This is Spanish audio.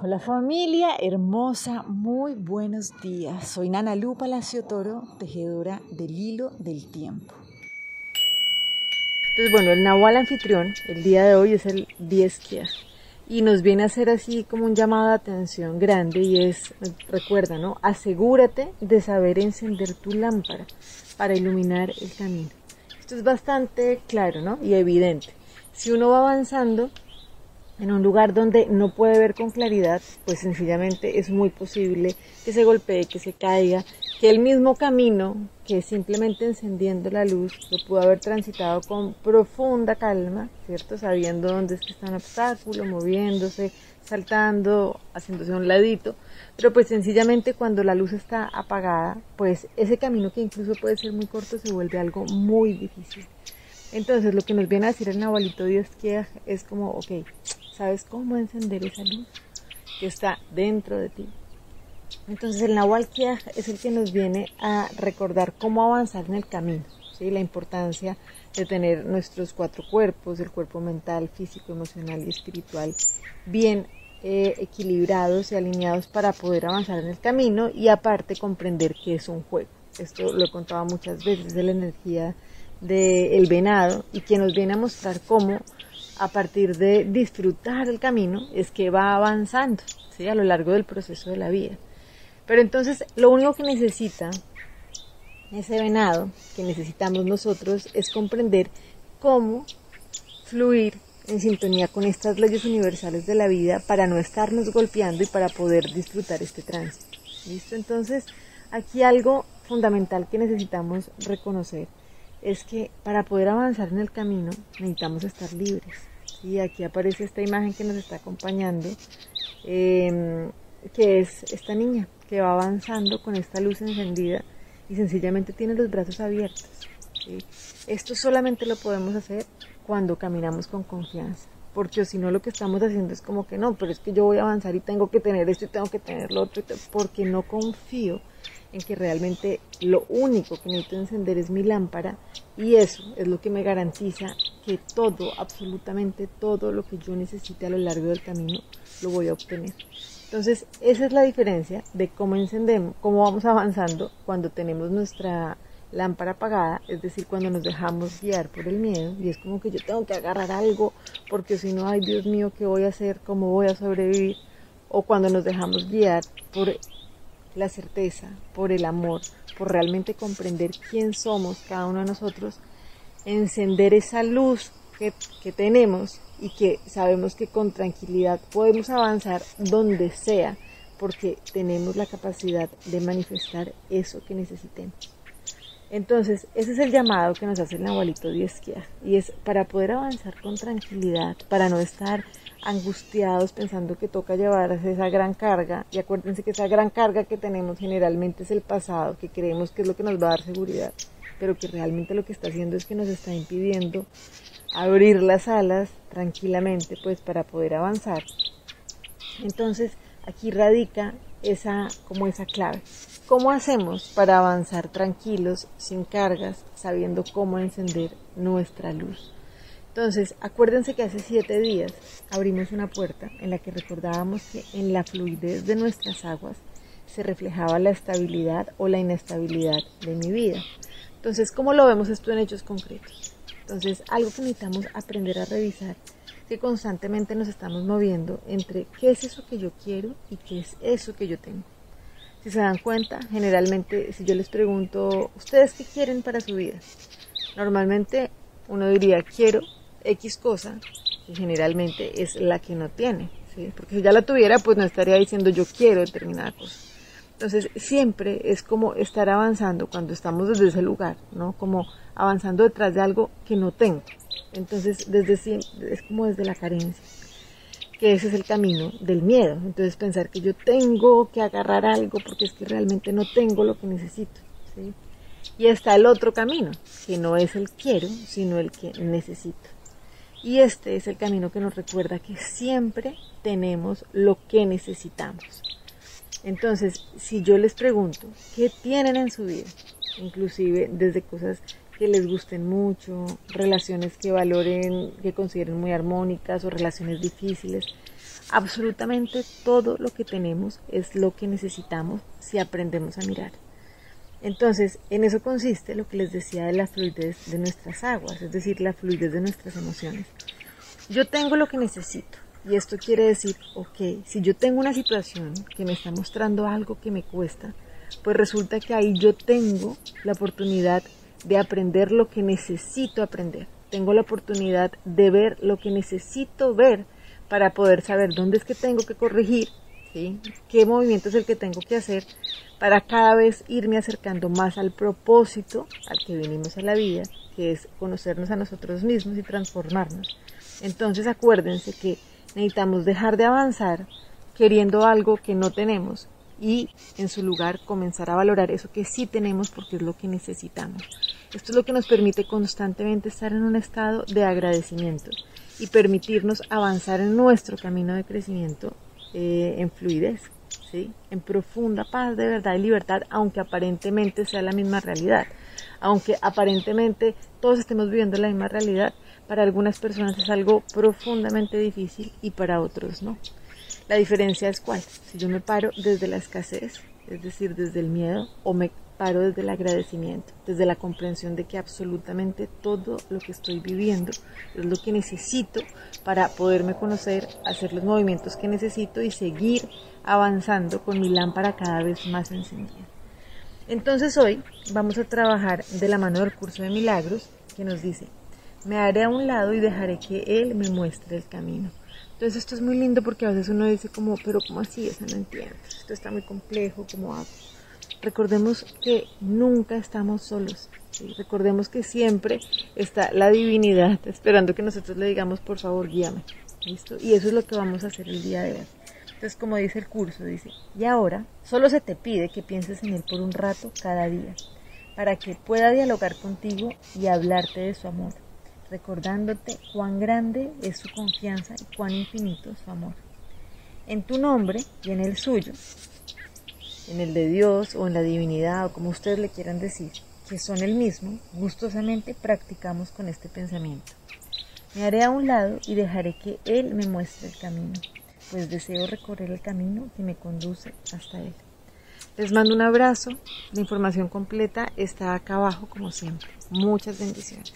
Hola familia hermosa, muy buenos días. Soy Nana Lu Palacio Toro, tejedora del hilo del tiempo. Entonces, bueno, el Nahual anfitrión, el día de hoy es el 10 y nos viene a hacer así como un llamado de atención grande y es, recuerda, ¿no? Asegúrate de saber encender tu lámpara para iluminar el camino. Esto es bastante claro, ¿no? Y evidente. Si uno va avanzando, en un lugar donde no puede ver con claridad, pues sencillamente es muy posible que se golpee, que se caiga, que el mismo camino que simplemente encendiendo la luz lo pudo haber transitado con profunda calma, ¿cierto? Sabiendo dónde es que está un obstáculo, moviéndose, saltando, haciéndose un ladito, pero pues sencillamente cuando la luz está apagada, pues ese camino que incluso puede ser muy corto se vuelve algo muy difícil. Entonces lo que nos viene a decir el Nahualito Dios que es como, ok, ¿Sabes cómo encender esa luz que está dentro de ti? Entonces el Nahual es el que nos viene a recordar cómo avanzar en el camino, ¿sí? la importancia de tener nuestros cuatro cuerpos, el cuerpo mental, físico, emocional y espiritual, bien eh, equilibrados y alineados para poder avanzar en el camino y aparte comprender que es un juego. Esto lo he contado muchas veces de la energía del venado y que nos viene a mostrar cómo a partir de disfrutar el camino es que va avanzando ¿sí? a lo largo del proceso de la vida. Pero entonces lo único que necesita ese venado, que necesitamos nosotros, es comprender cómo fluir en sintonía con estas leyes universales de la vida para no estarnos golpeando y para poder disfrutar este tránsito. ¿Listo? Entonces, aquí algo fundamental que necesitamos reconocer es que para poder avanzar en el camino necesitamos estar libres. Y aquí aparece esta imagen que nos está acompañando, em, que es esta niña que va avanzando con esta luz encendida y sencillamente tiene los brazos abiertos. Esto solamente lo podemos hacer cuando caminamos con confianza, porque si no lo que estamos haciendo es como que no, pero es que yo voy a avanzar y tengo que tener esto y tengo que tener lo otro, porque no confío en que realmente lo único que necesito encender es mi lámpara y eso es lo que me garantiza que todo, absolutamente todo lo que yo necesite a lo largo del camino lo voy a obtener. Entonces, esa es la diferencia de cómo encendemos, cómo vamos avanzando cuando tenemos nuestra lámpara apagada, es decir, cuando nos dejamos guiar por el miedo y es como que yo tengo que agarrar algo porque si no, ay Dios mío, ¿qué voy a hacer? ¿Cómo voy a sobrevivir? O cuando nos dejamos guiar por la certeza, por el amor, por realmente comprender quién somos cada uno de nosotros, encender esa luz que, que tenemos y que sabemos que con tranquilidad podemos avanzar donde sea porque tenemos la capacidad de manifestar eso que necesitemos. Entonces, ese es el llamado que nos hace el abuelito Diezquia y es para poder avanzar con tranquilidad, para no estar angustiados pensando que toca llevarse esa gran carga. Y acuérdense que esa gran carga que tenemos generalmente es el pasado, que creemos que es lo que nos va a dar seguridad, pero que realmente lo que está haciendo es que nos está impidiendo abrir las alas tranquilamente, pues para poder avanzar. Entonces, aquí radica esa como esa clave. ¿Cómo hacemos para avanzar tranquilos, sin cargas, sabiendo cómo encender nuestra luz? Entonces, acuérdense que hace siete días abrimos una puerta en la que recordábamos que en la fluidez de nuestras aguas se reflejaba la estabilidad o la inestabilidad de mi vida. Entonces, ¿cómo lo vemos esto en hechos concretos? Entonces, algo que necesitamos aprender a revisar que constantemente nos estamos moviendo entre qué es eso que yo quiero y qué es eso que yo tengo. Si se dan cuenta, generalmente si yo les pregunto, ¿ustedes qué quieren para su vida? Normalmente uno diría, quiero X cosa, que generalmente es la que no tiene, porque si ya la tuviera, pues no estaría diciendo yo quiero determinada cosa. Entonces, siempre es como estar avanzando cuando estamos desde ese lugar, ¿no? Como avanzando detrás de algo que no tengo. Entonces, desde es como desde la carencia, que ese es el camino del miedo. Entonces, pensar que yo tengo que agarrar algo porque es que realmente no tengo lo que necesito, Y está el otro camino, que no es el quiero, sino el que necesito. Y este es el camino que nos recuerda que siempre tenemos lo que necesitamos. Entonces, si yo les pregunto, ¿qué tienen en su vida? Inclusive desde cosas que les gusten mucho, relaciones que valoren, que consideren muy armónicas o relaciones difíciles, Absolutamente todo lo que tenemos es lo que necesitamos si aprendemos a mirar. Entonces, en eso consiste lo que les decía de la fluidez de nuestras aguas, es decir, la fluidez de nuestras emociones. Yo tengo lo que necesito. Y esto quiere decir, ok, si yo tengo una situación que me está mostrando algo que me cuesta, pues resulta que ahí yo tengo la oportunidad de aprender lo que necesito aprender. Tengo la oportunidad de ver lo que necesito ver para poder saber dónde es que tengo que corregir, ¿sí? qué movimiento es el que tengo que hacer para cada vez irme acercando más al propósito al que vinimos a la vida, que es conocernos a nosotros mismos y transformarnos. Entonces acuérdense que necesitamos dejar de avanzar queriendo algo que no tenemos y en su lugar comenzar a valorar eso que sí tenemos porque es lo que necesitamos. Esto es lo que nos permite constantemente estar en un estado de agradecimiento y permitirnos avanzar en nuestro camino de crecimiento eh, en fluidez, ¿sí? en profunda paz de verdad y libertad, aunque aparentemente sea la misma realidad. Aunque aparentemente todos estemos viviendo la misma realidad, para algunas personas es algo profundamente difícil y para otros no. La diferencia es cuál. Si yo me paro desde la escasez, es decir, desde el miedo, o me paro desde el agradecimiento, desde la comprensión de que absolutamente todo lo que estoy viviendo es lo que necesito para poderme conocer, hacer los movimientos que necesito y seguir avanzando con mi lámpara cada vez más encendida. Entonces hoy vamos a trabajar de la mano del curso de milagros que nos dice, me haré a un lado y dejaré que Él me muestre el camino. Entonces esto es muy lindo porque a veces uno dice como, pero ¿cómo así? Eso no entiendo. Esto está muy complejo, ¿cómo hago? Recordemos que nunca estamos solos. Recordemos que siempre está la divinidad esperando que nosotros le digamos, por favor, guíame. ¿Listo? Y eso es lo que vamos a hacer el día de hoy. Entonces, como dice el curso, dice, y ahora solo se te pide que pienses en Él por un rato cada día, para que pueda dialogar contigo y hablarte de su amor, recordándote cuán grande es su confianza y cuán infinito su amor. En tu nombre y en el suyo, en el de Dios o en la divinidad o como ustedes le quieran decir, que son el mismo, gustosamente practicamos con este pensamiento. Me haré a un lado y dejaré que Él me muestre el camino, pues deseo recorrer el camino que me conduce hasta Él. Les mando un abrazo, la información completa está acá abajo como siempre. Muchas bendiciones.